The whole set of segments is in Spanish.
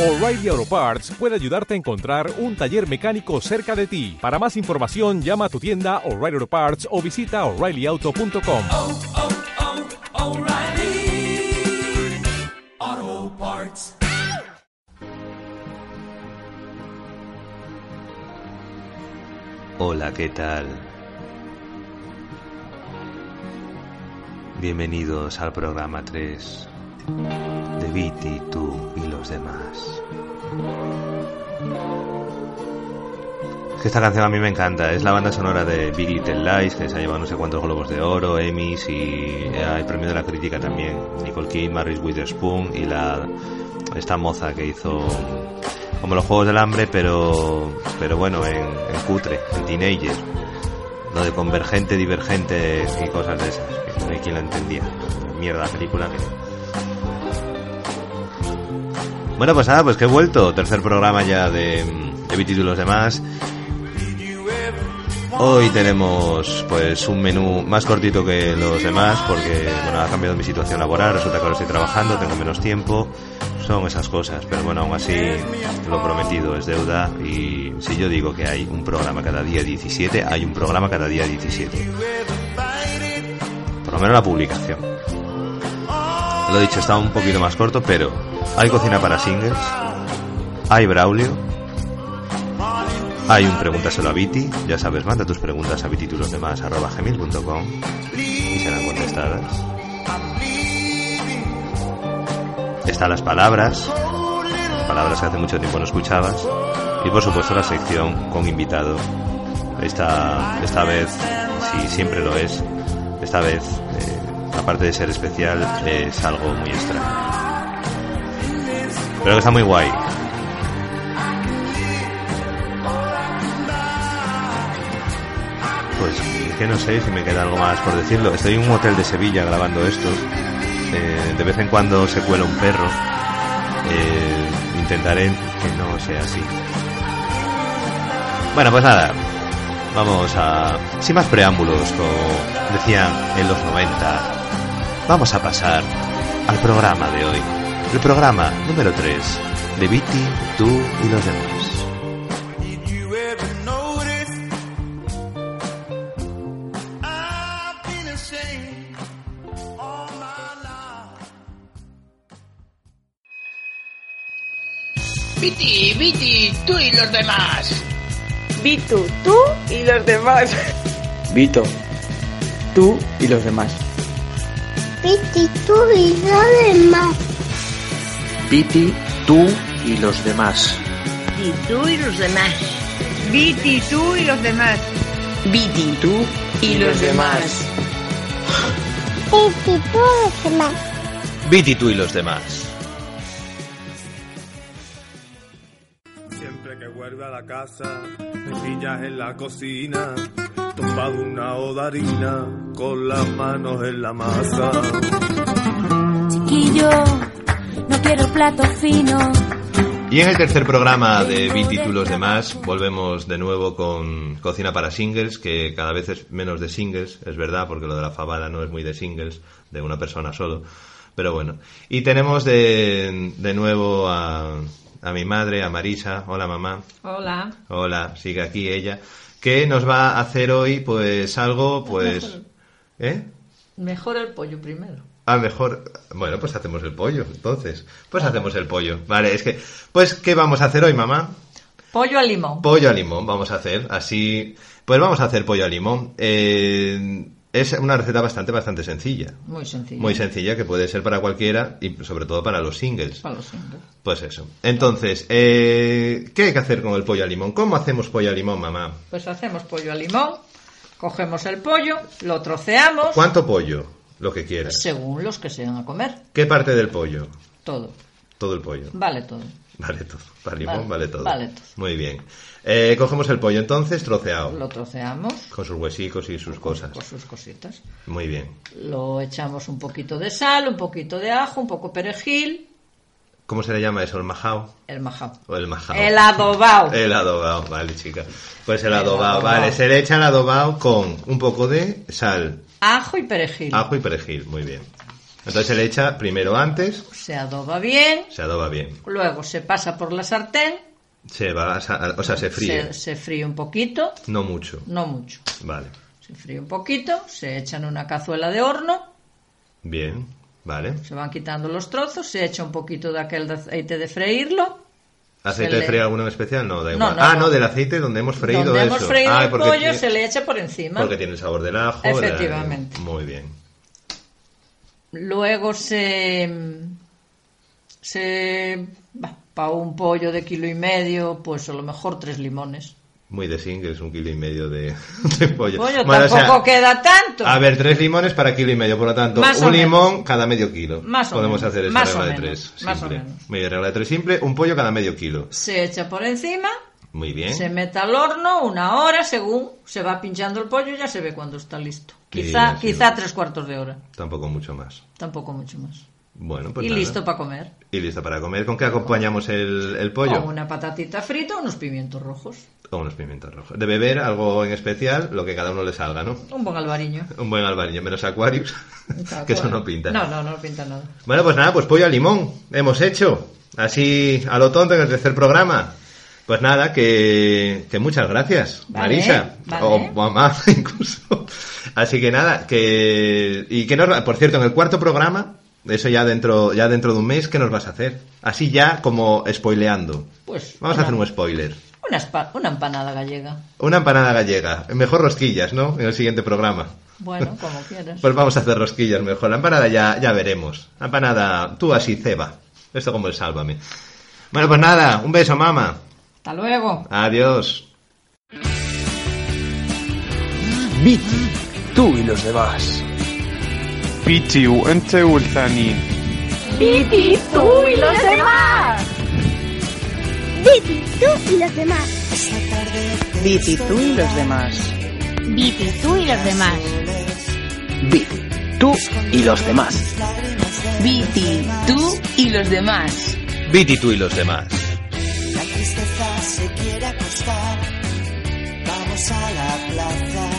O'Reilly Auto Parts puede ayudarte a encontrar un taller mecánico cerca de ti. Para más información, llama a tu tienda O'Reilly Auto Parts o visita oreillyauto.com. oh, oh, O'Reilly Auto Parts. Hola, ¿qué tal? Bienvenidos al programa 3 de Viti, tú y los demás. Es que esta canción a mí me encanta, es la banda sonora de Big Little Lies, que se ha llevado no sé cuántos globos de oro, Emmys y el premio de la crítica también. Nicole Kidman, Reese Witherspoon y la esta moza que hizo como los Juegos del Hambre, pero pero bueno, en, en cutre, en teenager. Lo de convergente, divergente y cosas de esas, que no hay quien la entendía. Mierda película que... Bueno, pues nada, pues que he vuelto. Tercer programa ya de, de Vitis y los demás. Hoy tenemos pues un menú más cortito que los demás porque bueno, ha cambiado mi situación laboral, resulta que ahora estoy trabajando, tengo menos tiempo, son esas cosas, pero bueno, aún así lo prometido es deuda y si yo digo que hay un programa cada día 17, hay un programa cada día 17. Por lo menos la publicación. Lo dicho, está un poquito más corto, pero hay cocina para singles, hay Braulio, hay un pregúntaselo a Viti, ya sabes, manda tus preguntas a vititulos arroba gmail.com y serán contestadas. Están las palabras, palabras que hace mucho tiempo no escuchabas, y por supuesto la sección con invitado. Esta, esta vez, si siempre lo es, esta vez, eh, aparte de ser especial, es algo muy extraño. Pero que está muy guay. Pues es que no sé si me queda algo más por decirlo. Estoy en un hotel de Sevilla grabando esto. Eh, de vez en cuando se cuela un perro. Eh, intentaré que no sea así. Bueno, pues nada. Vamos a... Sin más preámbulos, como decían en los 90, vamos a pasar al programa de hoy. El programa número 3 de Viti, tú y los demás. Viti, Viti, tú y los demás. Vitu, tú y los demás. Vito, tú y los demás. Piti, tú y los demás. Viti, tú y los demás. Y tú y los demás. Viti, tú y los demás. Viti, tú y los demás. Piti, tú y los demás. Viti, tú y los demás. Siempre que vuelve a la casa, me pillas en la cocina, tumbado una odarina, con las manos en la masa. Chiquillo, no quiero plato fino. Y en el tercer programa de Viti, tú y los demás, volvemos de nuevo con Cocina para Singles, que cada vez es menos de singles, es verdad, porque lo de la fabada no es muy de singles, de una persona solo. Pero bueno. Y tenemos de, de nuevo a, a mi madre, a Marisa. Hola, mamá. Hola. Hola, sigue aquí ella. Que nos va a hacer hoy, pues, algo, pues... ¿Eh? Mejor el pollo primero. Ah, mejor. Bueno, pues hacemos el pollo, entonces. Pues hacemos el pollo. Vale, es que. Pues, ¿qué vamos a hacer hoy, mamá? Pollo al limón. Pollo a limón, vamos a hacer. Así. Pues vamos a hacer pollo a limón. Eh, es una receta bastante, bastante sencilla. Muy sencillo. Muy sencilla, que puede ser para cualquiera y sobre todo para los singles. Para los singles. Pues eso. Entonces, eh, ¿qué hay que hacer con el pollo a limón? ¿Cómo hacemos pollo a limón, mamá? Pues hacemos pollo al limón. Cogemos el pollo, lo troceamos. ¿Cuánto pollo? Lo que quieras. Según los que se van a comer. ¿Qué parte del pollo? Todo. Todo el pollo. Vale todo. Vale todo. Para limón Vale, vale, todo. vale todo. Muy bien. Eh, cogemos el pollo entonces troceado. Lo troceamos. Con sus huesicos y sus cosas. Con sus cositas. Muy bien. Lo echamos un poquito de sal, un poquito de ajo, un poco perejil. ¿Cómo se le llama eso? ¿El majao? El majao. ¿O el majao? El adobao. El adobao, vale, chica. Pues el El adobao, adobao. vale. Se le echa el adobao con un poco de sal, Ajo y perejil. ajo y perejil. Muy bien. Entonces se le echa primero antes, Se adoba bien, se adoba bien. luego se pasa por la sartén, Se va, a o sea, se fríe. se, se fríe un poquito, No mucho. no mucho. Vale. Se fríe un poquito, se echa en una cazuela de horno, Bien. Vale. se van quitando los trozos, se echa un poquito de aquel aceite de freírlo. ¿Aceite de freír alguno en especial? No, da igual. no, ah, no. no, del aceite donde hemos freído Donde eso. hemos freído Ah, el pollo, tiene- se le echa por encima. Porque tiene el sabor del ajo. la- Efectivamente. Muy bien. Luego se. se. para un pollo de kilo y medio, pues a lo mejor tres limones. Muy de singles, un kilo y medio de, de pollo. Pollo Bueno, o sea, tampoco queda tanto. A ver, tres limones para kilo y medio, por lo tanto, Más o un menos. limón cada medio kilo. Más o Podemos menos. hacer o o. Muy bien. Se mete al horno una hora según se va pinchando el pollo, ya se ve cuando está listo. Quizá, sí. quizá tres cuartos de hora, Tampoco mucho más. tampoco mucho más. Bueno, pues y nada. listo para comer. Y listo para comer. ¿Con qué acompañamos el, el pollo? Con una patatita frita, unos pimientos rojos, Con unos pimientos rojos. De beber algo en especial, lo que cada uno le salga, ¿no? un buen albariño. Un buen albariño, menos Aquarius, que eso no pinta. No, no, no pinta nada. Bueno, pues nada, pues pollo al limón. Hemos hecho. Así a lo tonto en el tercer programa. Pues nada, que, que muchas gracias, Vale, Marisa. vale. O mamá, incluso. Así que nada, que. Y que nos, por cierto, en el cuarto programa, eso ya dentro, ya dentro de un mes, ¿qué nos vas a hacer? Así ya como spoileando. Pues Vamos a hacer un spoiler. una, una empanada gallega. Una empanada gallega. Mejor rosquillas, ¿no? En el siguiente programa. Bueno, como quieras. Pues vamos a hacer rosquillas mejor. La empanada ya, ya veremos. La empanada, tú así, ceba. Esto como el sálvame. Bueno, pues nada, un beso, mamá. Hasta luego. Adiós. Viti, tú y los demás. بيتي وانت والثانيين Viti, tú y los demás. Viti, tú y los demás. Viti, tú y los demás. Viti, tú y los demás. Viti, tú y los demás. Viti, tú y los demás. Viti, tú y los demás. Se quiere acostar. Vamos a la plaza.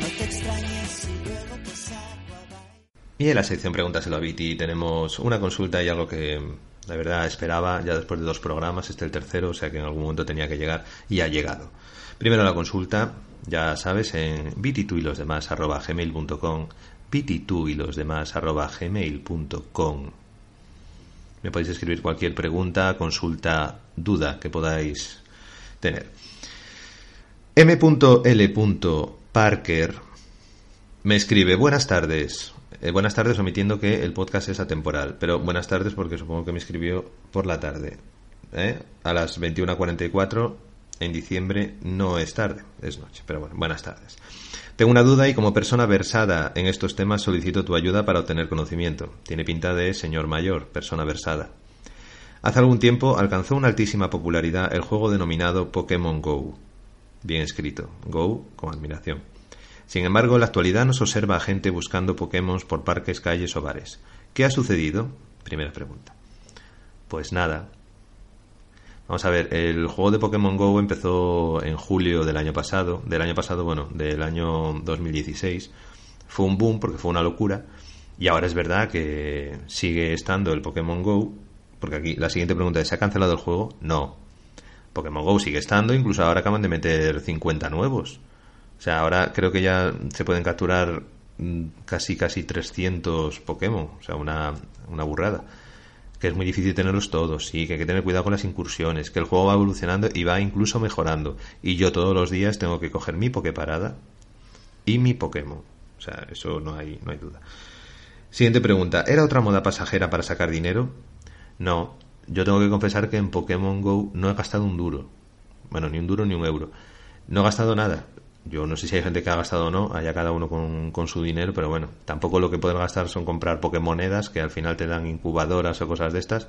No te extrañes y luego te Y en la sección Pregúntaselo a Viti tenemos una consulta y algo que la verdad esperaba ya después de dos programas, este el tercero, o sea que en algún momento tenía que llegar y ha llegado. Primero la consulta, ya sabes, en vititú y los demás arroba gmail.com y los demás arroba gmail.com Me podéis escribir cualquier pregunta, consulta, duda que podáis tener. M.L. Parker me escribe, buenas tardes. Eh, buenas tardes omitiendo que el podcast es atemporal, pero buenas tardes porque supongo que me escribió por la tarde. ¿eh? A las 21.44 en diciembre no es tarde, es noche, pero bueno, buenas tardes. Tengo una duda y como persona versada en estos temas solicito tu ayuda para obtener conocimiento. Tiene pinta de señor mayor, persona versada. Hace algún tiempo alcanzó una altísima popularidad el juego denominado Pokémon Go. Bien escrito, Go con admiración. Sin embargo, en la actualidad no se observa a gente buscando Pokémon por parques, calles o bares. ¿Qué ha sucedido? Primera pregunta. Pues nada. Vamos a ver, el juego de Pokémon Go empezó en julio del año pasado, del año pasado, bueno, del año 2016. Fue un boom porque fue una locura. Y ahora es verdad que sigue estando el Pokémon Go, porque aquí la siguiente pregunta es, ¿se ha cancelado el juego? No. Pokémon Go sigue estando, incluso ahora acaban de meter 50 nuevos. O sea, ahora creo que ya se pueden capturar mm, casi casi 300 Pokémon, o sea, una, una burrada. Que es muy difícil tenerlos todos, sí, que hay que tener cuidado con las incursiones, que el juego va evolucionando y va incluso mejorando. Y yo todos los días tengo que coger mi Poképarada y mi Pokémon. O sea, eso no hay, no hay duda. Siguiente pregunta. ¿Era otra moda pasajera para sacar dinero? No. Yo tengo que confesar que en Pokémon Go no he gastado un duro. Bueno, ni un duro ni un euro. No he gastado nada. Yo no sé si hay gente que ha gastado o no, allá cada uno con, con su dinero, pero bueno, tampoco lo que pueden gastar son comprar Pokémonedas que al final te dan incubadoras o cosas de estas,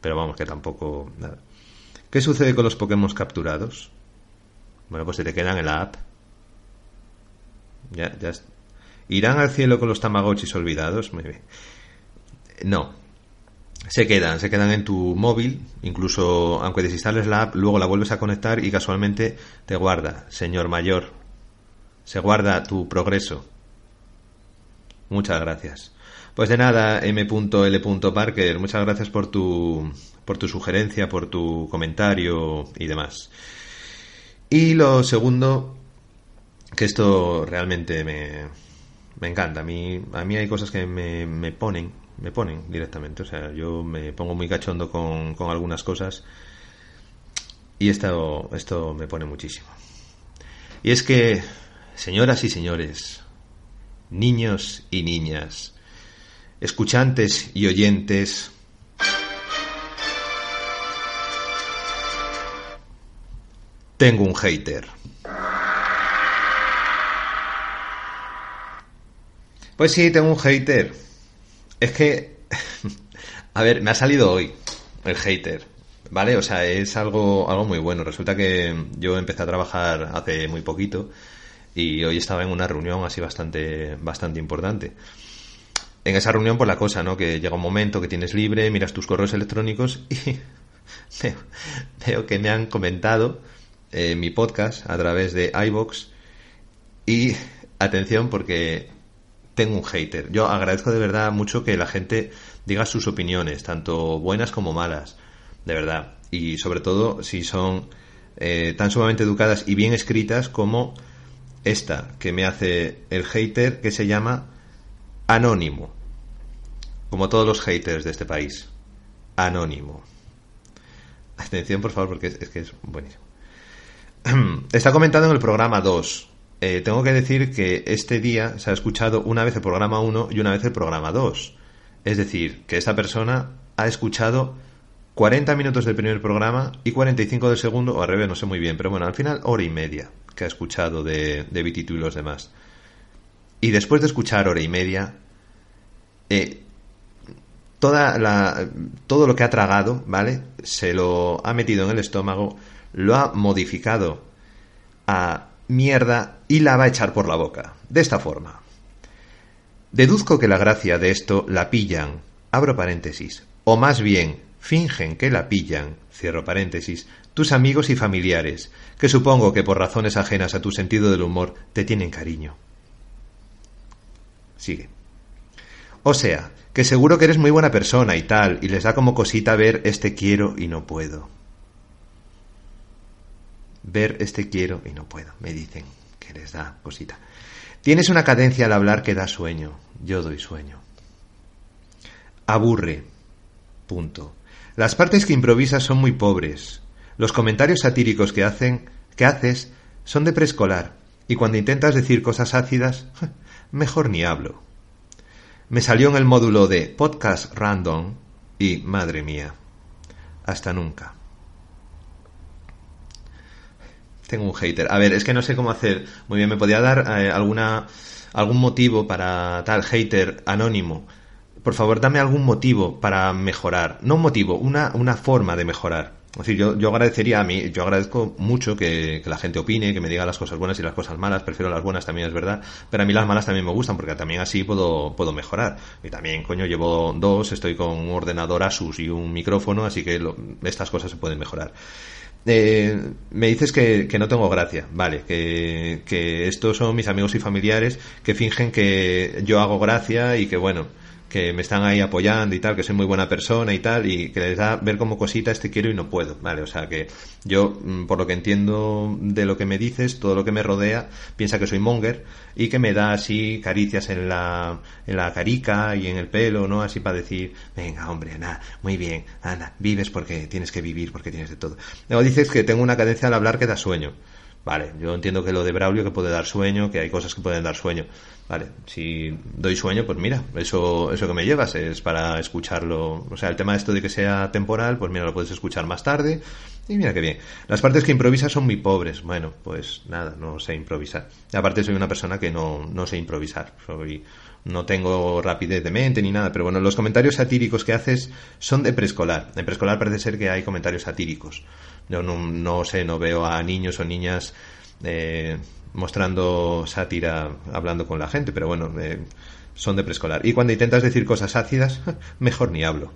pero vamos, que tampoco nada. ¿Qué sucede con los Pokémon capturados? Bueno, pues se te quedan en la app. Ya, ya. ¿Irán al cielo con los Tamagotchis olvidados? Muy bien. No, se quedan, se quedan en tu móvil, incluso aunque desinstales la app, luego la vuelves a conectar y casualmente te guarda, señor mayor, se guarda tu progreso. Muchas gracias. Pues de nada, M.L. Parker, muchas gracias por tu, por tu sugerencia, por tu comentario y demás. Y lo segundo, que esto realmente me, me encanta. A mí, a mí hay cosas que me, me ponen, me ponen directamente. O sea, yo me pongo muy cachondo con, con algunas cosas y esto, esto me pone muchísimo. Y es que, señoras y señores, niños y niñas, escuchantes y oyentes, tengo un hater. Pues sí, tengo un hater. Es que, a ver, me ha salido hoy el hater. ¿Vale? O sea, es algo, algo muy bueno. Resulta que yo empecé a trabajar hace muy poquito y hoy estaba en una reunión así bastante, bastante importante. En esa reunión, por la cosa, ¿no? Que llega un momento que tienes libre, miras tus correos electrónicos y veo, que me han comentado eh, mi podcast a través de iBox y atención porque tengo un hater. Yo agradezco de verdad mucho que la gente diga sus opiniones, tanto buenas como malas de verdad. Y sobre todo si son eh, tan sumamente educadas y bien escritas como esta que me hace el hater que se llama Anónimo. Como todos los haters de este país. Anónimo. Atención, por favor, porque es, que es buenísimo. Está comentado en el programa 2. Eh, tengo que decir que este día se ha escuchado una vez el programa 1 y una vez el programa 2. Es decir, que esta persona ha escuchado 40 minutos del primer programa y 45 del segundo, o al revés, no sé muy bien, pero bueno, al final hora y media que ha escuchado de, de y los demás. Y después de escuchar hora y media, eh, toda la, todo lo que ha tragado, ¿vale? Se lo ha metido en el estómago, lo ha modificado a mierda y la va a echar por la boca. De esta forma. Deduzco que la gracia de esto la pillan, abro paréntesis, o más bien fingen que la pillan, cierro paréntesis, tus amigos y familiares, que supongo que por razones ajenas a tu sentido del humor te tienen cariño. Sigue. O sea, que seguro que eres muy buena persona y tal, y les da como cosita ver este quiero y no puedo. Ver este quiero y no puedo, me dicen que les da cosita. Tienes una cadencia al hablar que da sueño, yo doy sueño. Aburre. Punto. Las partes que improvisas son muy pobres. Los comentarios satíricos que hacen, que haces, son de preescolar, y cuando intentas decir cosas ácidas, mejor ni hablo. Me salió en el módulo de podcast random y madre mía, hasta nunca. Tengo un hater. A ver, es que no sé cómo hacer. Muy bien, me podía dar eh, alguna algún motivo para tal hater anónimo por favor, dame algún motivo para mejorar. No un motivo, una, una forma de mejorar. Es decir, yo, yo agradecería a mí, yo agradezco mucho que, la gente opine, que me diga las cosas buenas y las cosas malas, prefiero las buenas también es verdad, pero a mí las malas también me gustan porque también así puedo, puedo mejorar. Y también, coño, llevo dos, estoy con un ordenador Asus y un micrófono, así que estas cosas se pueden mejorar. Eh, me dices que, que, no tengo gracia, vale, que, que estos son mis amigos y familiares que fingen que yo hago gracia y que bueno, que me están ahí apoyando y tal, que soy muy buena persona y tal, y que les da ver como cosita este quiero y no puedo, ¿vale? O sea que yo, mm, por lo que entiendo de lo que me dices, todo lo que me rodea, piensa que soy monger y que me da así caricias en la, en la carica y en el pelo, ¿no? Así para decir, venga, hombre, nada, muy bien, anda, vives porque tienes que vivir, porque tienes de todo. Luego dices que tengo una cadencia al hablar que da sueño. Vale, yo entiendo que lo de Braulio que puede dar sueño, que hay cosas que pueden dar sueño. Vale, si doy sueño, pues mira, eso, eso que me llevas es para escucharlo. O sea, el tema de esto de que sea temporal, pues mira, lo puedes escuchar más tarde. Y mira qué bien. Las partes que improvisas son muy pobres. Bueno, pues nada, no sé improvisar. Aparte soy una persona que no, no sé improvisar. Soy, no tengo rapidez de mente ni nada, pero bueno, los comentarios satíricos que haces son de preescolar. En preescolar parece ser que hay comentarios satíricos. Yo no, sé, no veo a niños o niñas eh, mostrando sátira hablando con la gente, pero bueno, eh, son de preescolar. Y cuando intentas decir cosas ácidas, mejor ni hablo.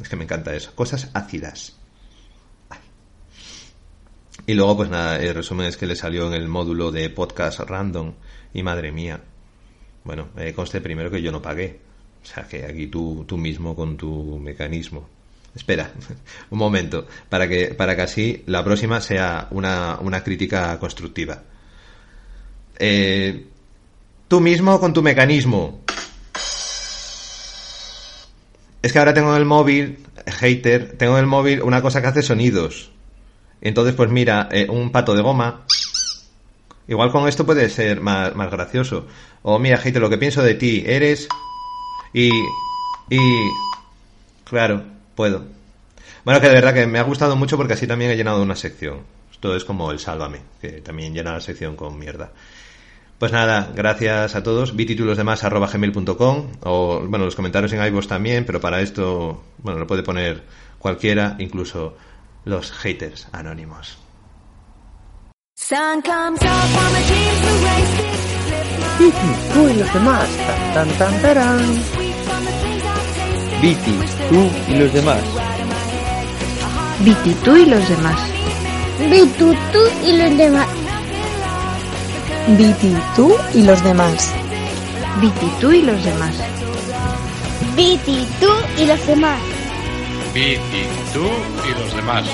Es que me encanta eso. Cosas ácidas. Y luego, pues nada, el resumen es que le salió en el módulo de podcast random. Y madre mía. Bueno, eh, conste primero que yo no pagué. O sea que aquí tú, tú mismo con tu mecanismo. Espera, un momento, para que, para que así la próxima sea una, una crítica constructiva. Eh, tú mismo con tu mecanismo. Es que ahora tengo en el móvil, hater, tengo en el móvil una cosa que hace sonidos. Entonces, pues mira, eh, un pato de goma. Igual con esto puede ser más, más gracioso. O mira, hater, lo que pienso de ti, eres... Y... Y... Claro, puedo. Bueno, que de verdad que me ha gustado mucho porque así también he llenado una sección. Esto es como el Sálvame, que también llena la sección con mierda. Pues nada, gracias a todos. demás arroba gmail.com o, bueno, los comentarios en iVoox también, pero para esto, bueno, lo puede poner cualquiera, incluso los haters anónimos. Viti, tú y los demás. Tan, tan, tarán. Viti, tú y los demás. Viti, tú y los demás. Viti, tú y los demás. Viti, tú y los demás. Viti, tú y los demás. Viti, tú y los demás. Viti, tú y los demás.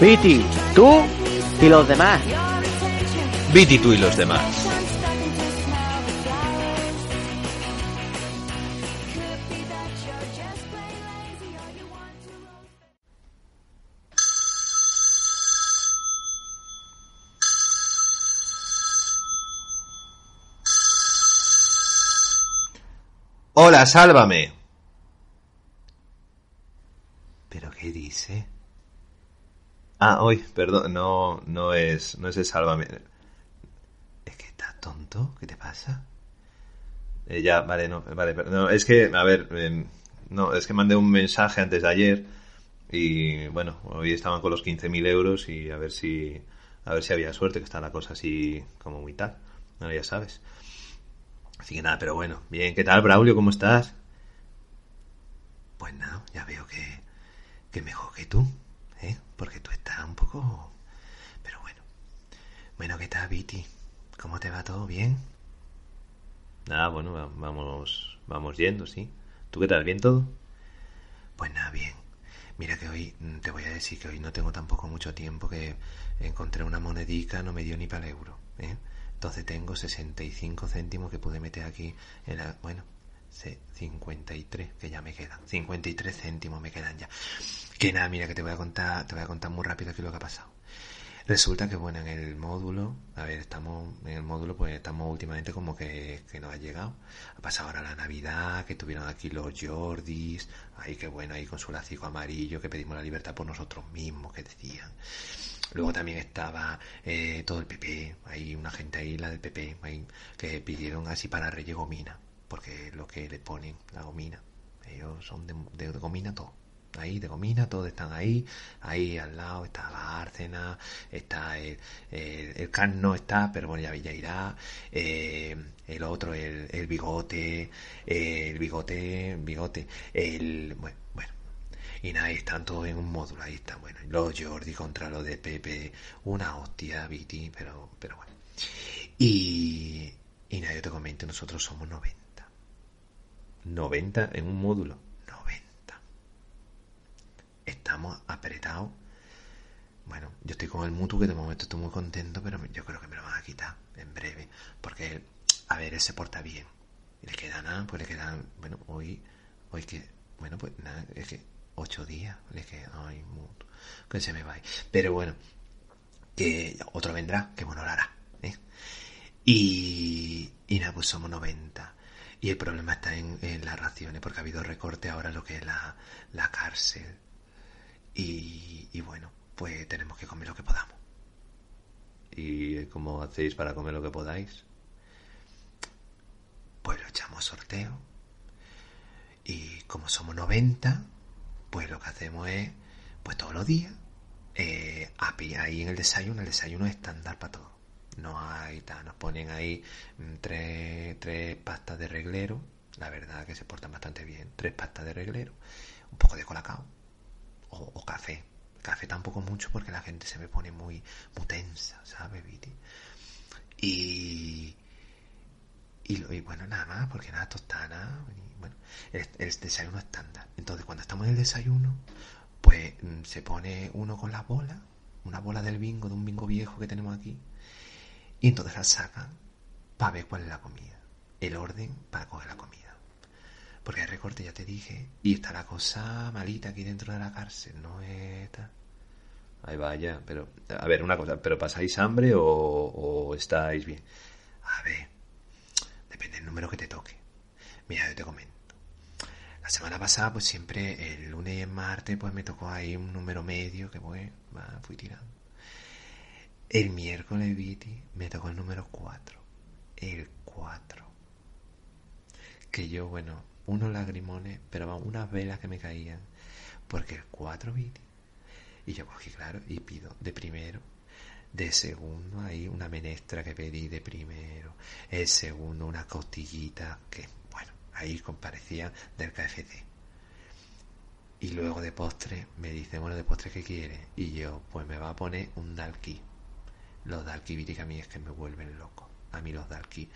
Viti, tú y los demás. Viti, tú y los demás. Hola, sálvame. ¿Pero qué dice? Ah, hoy, perdón, no, no es, no es el sálvame. ¿Es que estás tonto? ¿Qué te pasa? Eh, ya, vale, no, vale, pero, no, es que, a ver, eh, no, es que mandé un mensaje antes de ayer y, bueno, hoy estaban con los 15.000 euros y a ver si, a ver si había suerte, que está la cosa así como muy tal. Bueno, ya sabes. Así que nada, pero bueno, bien, ¿qué tal, Braulio? ¿Cómo estás? Pues nada, ya veo que, que mejor que tú, ¿eh? Porque tú estás un poco... Pero bueno. Bueno, ¿qué tal, Viti? ¿Cómo te va todo? ¿Bien? Nada, bueno, vamos, vamos yendo, ¿sí? ¿Tú qué tal? ¿Bien todo? Pues nada, bien. Mira que hoy, mm, te voy a decir que hoy no tengo tampoco mucho tiempo que encontré una monedica, no me dio ni para el euro, ¿eh? Entonces tengo 65 céntimos que pude meter aquí en la... Bueno, 53 que ya me quedan. 53 céntimos me quedan ya. Que nada, mira que te voy a contar, te voy a contar muy rápido aquí lo que ha pasado. Resulta que bueno, en el módulo, a ver, estamos en el módulo, pues estamos últimamente como que, que nos ha llegado. Ha pasado ahora la Navidad, que tuvieron aquí los Jordis, ahí que bueno, ahí con su lacico amarillo, que pedimos la libertad por nosotros mismos, que decían. Luego también estaba eh, todo el PP, hay una gente ahí, la del PP, que pidieron así para Reyes Gomina, porque lo que le ponen, la gomina, ellos son de, gomina todo. Ahí, de gomina, todos están ahí. Ahí al lado está Bárcena, está el, el, el Carno, está, pero bueno, ya, ya. Eh, el otro, el, el bigote, el bigote, bigote, el, bueno, y nada, están todos en un módulo, ahí están, bueno, los Jordi contra los de Pepe, una hostia, Viti, pero, pero bueno. Y, y nada, yo te comento, nosotros somos 90. 90 en un módulo, 90. Estamos apretados. Bueno, yo estoy con el mutuo que de momento estoy muy contento, pero yo creo que me lo van a quitar en breve. Porque, a ver, él se porta bien. Le queda nada, pues le quedan, bueno, hoy, hoy que, bueno, pues nada, es que ocho días, le queda, ay, que se me va. Pero bueno, que otro vendrá, que bueno lo hará. ¿eh? Y, y nada, pues somos 90. Y el problema está en, en, las raciones, porque ha habido recorte ahora lo que es la, la cárcel. Y, y, bueno, pues tenemos que comer lo que podamos. ¿Y cómo hacéis para comer lo que podáis? Pues lo echamos sorteo. Y como somos 90, pues lo que hacemos es, pues todos los días, eh, ahí en el desayuno, el desayuno es estándar para todos. No hay tal, nos ponen ahí mm, tres, tres pastas de reglero, la verdad que se portan bastante bien, tres pastas de reglero, un poco de colacao o, café. Café tampoco mucho porque la gente se me pone muy, muy tensa, ¿sabes, Viti? Y, Y, y bueno, nada más, porque nada, tostana. y bueno, el, el desayuno estándar. Entonces, cuando estamos en el desayuno, pues mm, se pone uno con las bolas, una bola del bingo, de un bingo viejo que tenemos aquí, y entonces la sacan para ver cuál es la comida. El orden para coger la comida. Porque hay recorte, ya te dije, y está la cosa malita aquí dentro de la cárcel, no es tal. Ahí vaya, pero, a ver, una cosa, ¿pero pasáis hambre o, o estáis bien? A ver, del número que te toque. Mira, yo te comento. La semana pasada, pues siempre el lunes y el martes, pues me tocó ahí un número medio que pues, va, fui tirando. El miércoles, Viti, me tocó el número 4. El 4. Que yo, bueno, unos lagrimones, pero unas velas que me caían. Porque el 4, Viti. Y yo cogí, claro, y pido de primero. De segundo, ahí una menestra que pedí de primero. El segundo, una costillita que, bueno, ahí comparecía del KFC. Y luego de postre me dice, bueno, de postre ¿qué quiere? Y yo, pues me va a poner un dalki. Los dalki, Viti, que a mí es que me vuelven loco. A mí los dalki,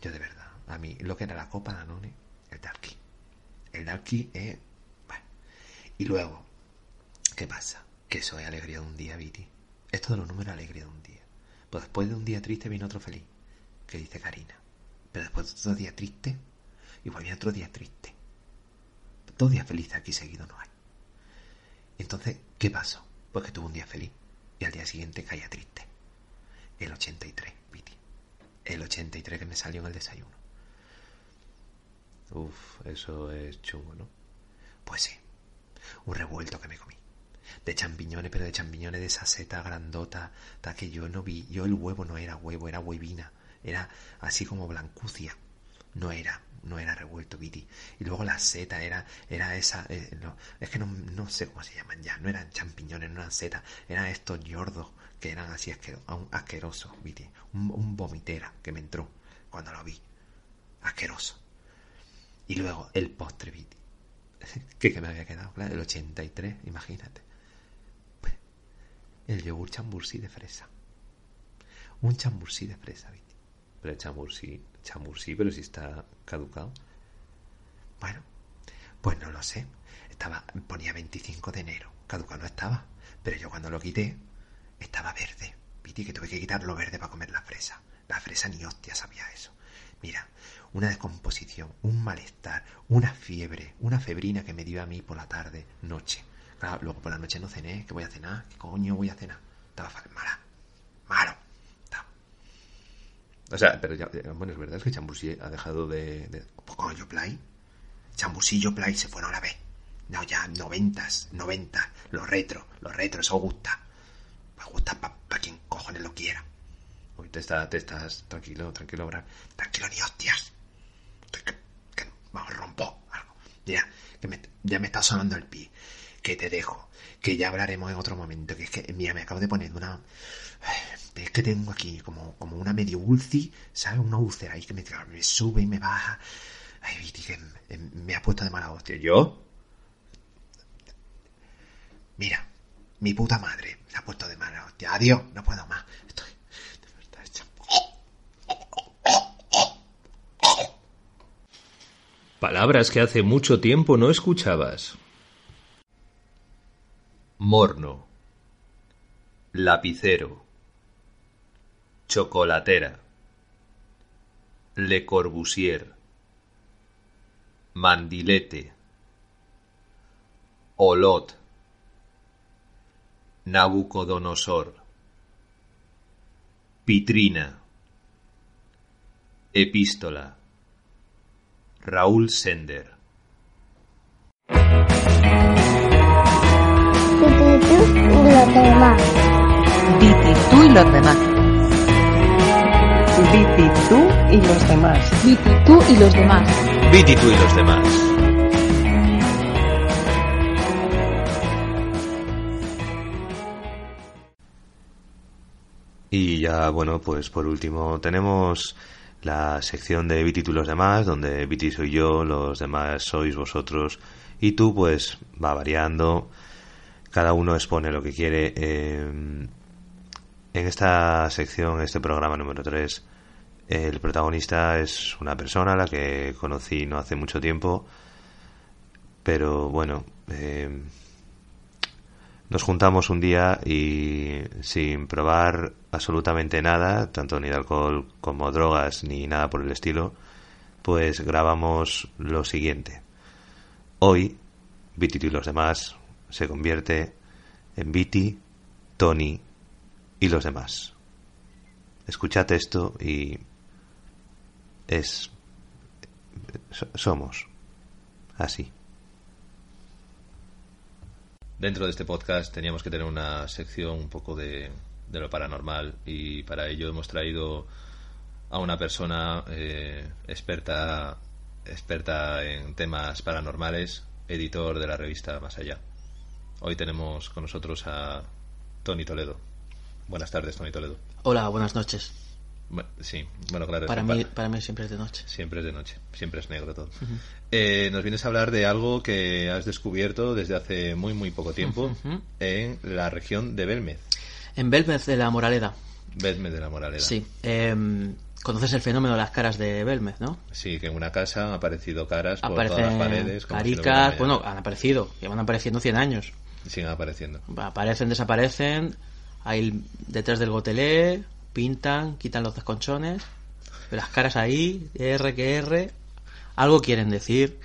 yo de verdad, a mí lo que era la copa Danone, el dalki. El dalki es... Bueno. Y luego, ¿qué pasa? Que es alegría de un día, Viti. Esto de los números es alegría de un día. Pues después de un día triste viene otro feliz, que dice Karina. Pero después de otro día triste, igual viene otro día triste. Dos días felices aquí seguidos no hay. Entonces, ¿qué pasó? Pues que tuve un día feliz y al día siguiente caía triste. El 83, Viti. El 83 que me salió en el desayuno. Uf, eso es chungo, ¿no? Pues sí, un revuelto que me comí. De champiñones, pero de champiñones de esa seta grandota, ta que yo no vi. Yo el huevo no era huevo, era huevina. Era así como blancucia. No era, no era revuelto, Viti. Y luego la seta era, era esa, eh, no, es que no, no sé cómo se llaman ya. No eran champiñones, no eran setas. Eran estos yordos que eran así asquero- aún asquerosos, Viti. Un, un vomitera que me entró cuando lo vi. Asqueroso. Y luego el postre, Viti. que, que me había quedado, claro, el 83, imagínate. El yogur chambursí de fresa. Un chambursí de fresa, Viti. Pero el chambursí, chambursí, pero si está caducado. Bueno, pues no lo sé. Estaba, ponía 25 de enero. Caducado no estaba. Pero yo cuando lo quité, estaba verde. Viti, que tuve que quitarlo verde para comer la fresa. La fresa ni hostia sabía eso. Mira, una descomposición, un malestar, una fiebre, una febrina que me dio a mí por la tarde, noche. Luego por la noche no cené, ¿qué voy a cenar? ¿Qué coño voy a cenar? Estaba mala, malo. O sea, pero ya, bueno, es verdad es que Chambussí ha dejado de... de... Con Yoplay. Chambussí y Yoplay se fueron a la vez. No, ya, noventas, noventas, los retro, los retro, eso gusta. Pues gusta para quien cojones lo quiera. Uy, te, está, te estás tranquilo, tranquilo, Bran. Tranquilo, ni hostias. Que, que, vamos, rompo algo. Que me- ya me está sonando el pie. Que te dejo. Que ya hablaremos en otro momento. Que es que, mira, me acabo de poner una. Es que tengo aquí como, como una medio ulci, ¿sabes? Una úlcera ahí que me, me sube y me baja. Ay, Viti, que me, ha puesto de mala hostia. ¿Yo? Mira, mi puta madre me ha puesto de mala hostia. Adiós, no puedo más. Estoy. de verdad hecha- Palabras que hace mucho tiempo no escuchabas. Morno. Lapicero. Chocolatera. Le Corbusier. Mandilete. Olot. Nabucodonosor. Pitrina. Epístola. Raúl Sender. Viti, tú y los demás. Viti, tú y los demás. Viti, tú y los demás. Viti tú y los demás. Y ya, bueno, pues por último tenemos la sección de Viti tú y los demás, donde Viti soy yo, los demás sois vosotros, y tú pues va variando, cada uno expone lo que quiere. eh, en esta sección, este programa número 3, El protagonista es una persona a la que conocí no hace mucho tiempo, pero bueno, eh, nos juntamos un día y sin probar absolutamente nada, tanto ni de alcohol como drogas ni nada por el estilo, pues grabamos lo siguiente. Hoy, Viti y los demás se convierte en Viti, Tony y los demás. Escuchad esto y es somos así. Dentro de este podcast teníamos que tener una sección un poco de, de lo paranormal y para ello hemos traído a una persona eh, experta experta en temas paranormales, editor de la revista Más Allá. Hoy tenemos con nosotros a Tony Toledo. Buenas tardes, Tony Toledo. Hola, buenas noches. Bueno, sí, bueno, claro. Para mí, para mí siempre es de noche. Siempre es de noche, siempre es negro todo. Uh -huh. eh, nos vienes a hablar de algo que has descubierto desde hace muy, muy poco tiempo uh -huh. en la región de Belmez. En Belmez de la Moraleda. Belmez de la Moraleda. Sí. Eh, Conoces el fenómeno de las caras de Belmez, ¿no? Sí, que en una casa han aparecido caras por Aparecen todas las paredes. como Caricas, si no bueno, han aparecido, llevan apareciendo 100 años. Siguen apareciendo. Aparecen, desaparecen, ahí detrás del gotelé, pintan, quitan los desconchones, las caras ahí, R que R, algo quieren decir.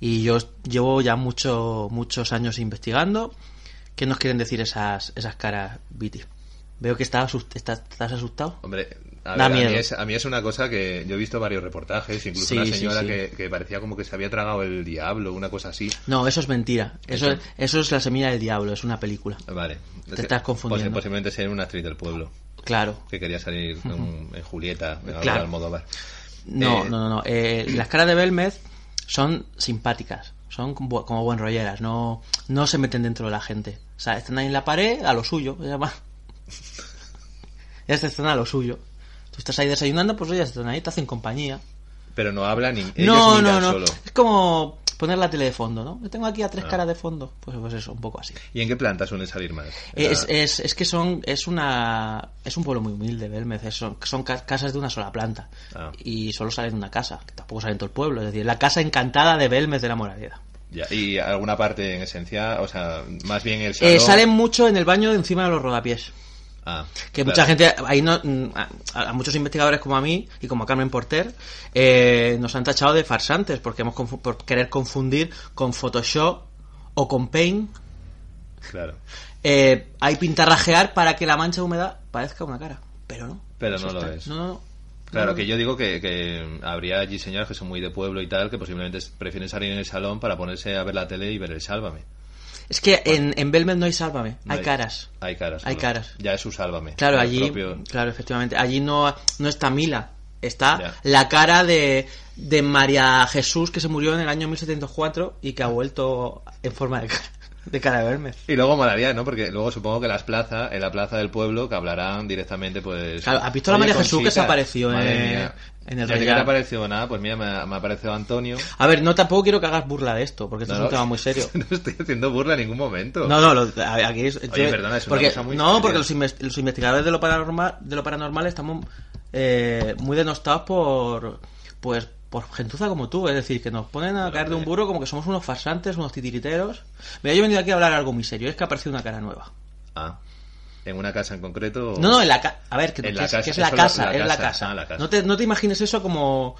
Y yo llevo ya mucho, muchos años investigando. ¿Qué nos quieren decir esas, esas caras, Viti? Veo que estás, estás, estás asustado. Hombre, a, ver, a, mí es, a mí es una cosa que yo he visto varios reportajes, incluso Sí, una señora sí. Que, que parecía como que se había tragado el diablo, una cosa así. No, eso es mentira. Eso, Eso. eso es La Semilla del Diablo, es una película. Vale. Te estás confundiendo. Posi- posiblemente ser una actriz del pueblo. Claro. Que quería salir en, en Julieta, en Claro. Almodóvar. No, Eh, no, no, no. Eh, las caras de Belmez son simpáticas, son como, como buen rolleras, no, no se meten dentro de la gente. O sea, están ahí en la pared a lo suyo. Ya va. Ellas están a lo suyo. Tú estás ahí desayunando, pues ellas están ahí, te hacen compañía. Pero no habla ni no, no, no. solo. Es como poner la tele de fondo, ¿no? Yo tengo aquí a tres Ah. caras de fondo. Pues, pues eso, un poco así. ¿Y en qué planta suelen salir más? Es, Ah, es, es que son es una es un pueblo muy humilde Belmez son, son ca- casas de una sola planta Ah. y solo salen de una casa que tampoco sale en todo el pueblo es decir la casa encantada de Belmez de la Moraleda ya. Y alguna parte en esencia, o sea, más bien el salón. eh, salen mucho en el baño de encima de los rodapiés Ah, que claro. mucha gente ahí no mm, a, a muchos investigadores como a mí y como a Carmen Porter eh, nos han tachado de farsantes porque hemos por querer confundir con Photoshop o con Paint Claro. eh, hay pintarrajear para que la mancha de humedad parezca una cara pero no Pero no lo es. no, no, no. Claro, que yo digo que, que habría allí señoras que son muy de pueblo y tal, que posiblemente prefieren salir en el salón para ponerse a ver la tele y ver el Sálvame. Es que en, en Belmez no hay sálvame, No hay, caras. Hay caras. Hay caras. Ya es su Sálvame. Claro, allí, propio- claro, efectivamente, allí no, no está Mila, está Ya. la cara de, de María Jesús que se murió en el año 1704 y que ha vuelto en forma de cara de, cara de Belmez. Y luego molaría, ¿no? Porque luego supongo que las plazas, en la plaza del pueblo, que hablarán directamente, pues... Claro, ¿has visto a la "Oye, María Jesús que se apareció en- en el ¿Y a ti qué Real? te ha parecido nada? Pues mira, me ha, me ha parecido Antonio. A ver, no tampoco quiero que hagas burla de esto, porque esto No, es un tema muy serio. no estoy haciendo burla en ningún momento. No, no, lo- a- aquí es, Oye, perdona, es una porque, cosa muy No, seria. porque los, los investigadores de lo paranormal, de lo paranormal estamos eh, muy denostados por pues por gentuza como tú, es decir, que nos ponen a caer de un burro como que somos unos farsantes, unos titiriteros. Mira, yo he venido aquí a hablar algo muy serio, es que ha aparecido una cara nueva. Ah, ¿en una casa en concreto? o- No, no, en la casa. A ver, que, que la es, casa, que es la casa, la es la casa. casa. Ah, la casa. No, te, no te imagines eso como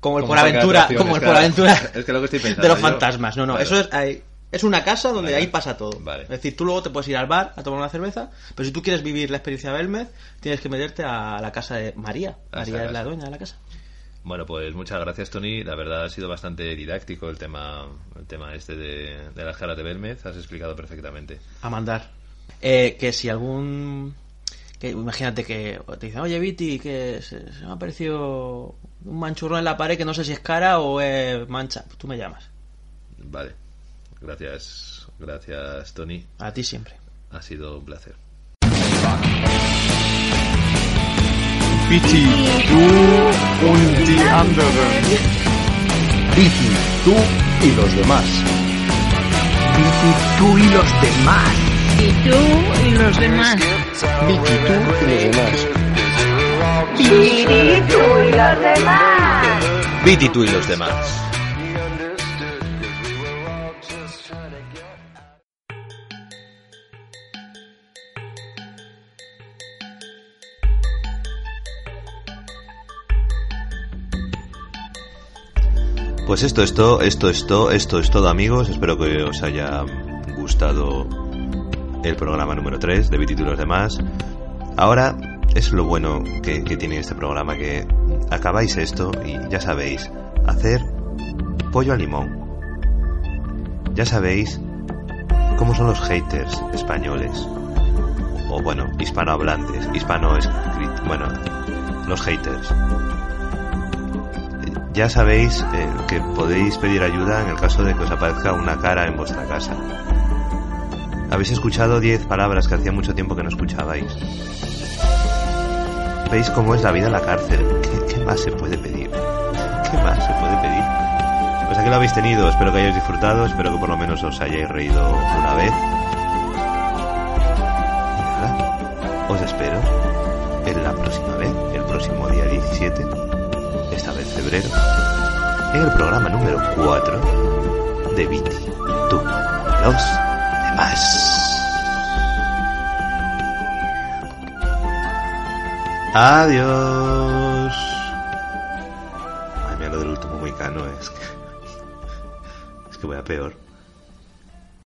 como el por aventura, como el por aventura. Es que lo que estoy pensando de los yo. fantasmas. No, no, eso es ahí- es una casa donde Vale. ahí pasa todo. Vale. Es decir, tú luego te puedes ir al bar a tomar una cerveza, pero si tú quieres vivir la experiencia de Belmez, tienes que meterte a la casa de María. María es la dueña de la casa. Bueno, pues muchas gracias, Tony. La verdad ha sido bastante didáctico el tema, el tema este de, de las caras de Belmez. Has explicado perfectamente. A mandar. Eh, que si algún. Que, imagínate que te dicen, oye Viti, que se, se me ha parecido un manchurrón en la pared que no sé si es cara o es mancha. Tú me llamas. Vale. Gracias, gracias, Tony. A ti siempre. Ha sido un placer. Viti, du und die anderen. Viti, tú y los demás. Viti, tú y los demás. Y tú y los demás. Viti, tú y los demás. Viti, tú y los demás. Viti, tú y los demás. Pues esto es todo, esto es todo, esto es todo amigos. Espero que os haya gustado el programa número 3 de Viti y los demás. Ahora es lo bueno que, que tiene este programa, que acabáis esto y ya sabéis, hacer pollo al limón. Ya sabéis cómo son los haters españoles. O bueno, hispanohablantes, hispano bueno, los haters. Ya sabéis eh, que podéis pedir ayuda en el caso de que os aparezca una cara en vuestra casa. Habéis escuchado 10 palabras que hacía mucho tiempo que no escuchabais. ¿Veis cómo es la vida en la cárcel? ¿Qué, más se puede pedir? ¿Qué más se puede pedir? Pues aquí lo habéis tenido, espero que hayáis disfrutado, espero que por lo menos os hayáis reído una vez. Os espero en la próxima vez, el próximo día 17, esta vez febrero, en el programa número 4 de Viti, tú, los demás. Adiós. Ay, mira lo del último muy cano, es que... Es que voy a peor.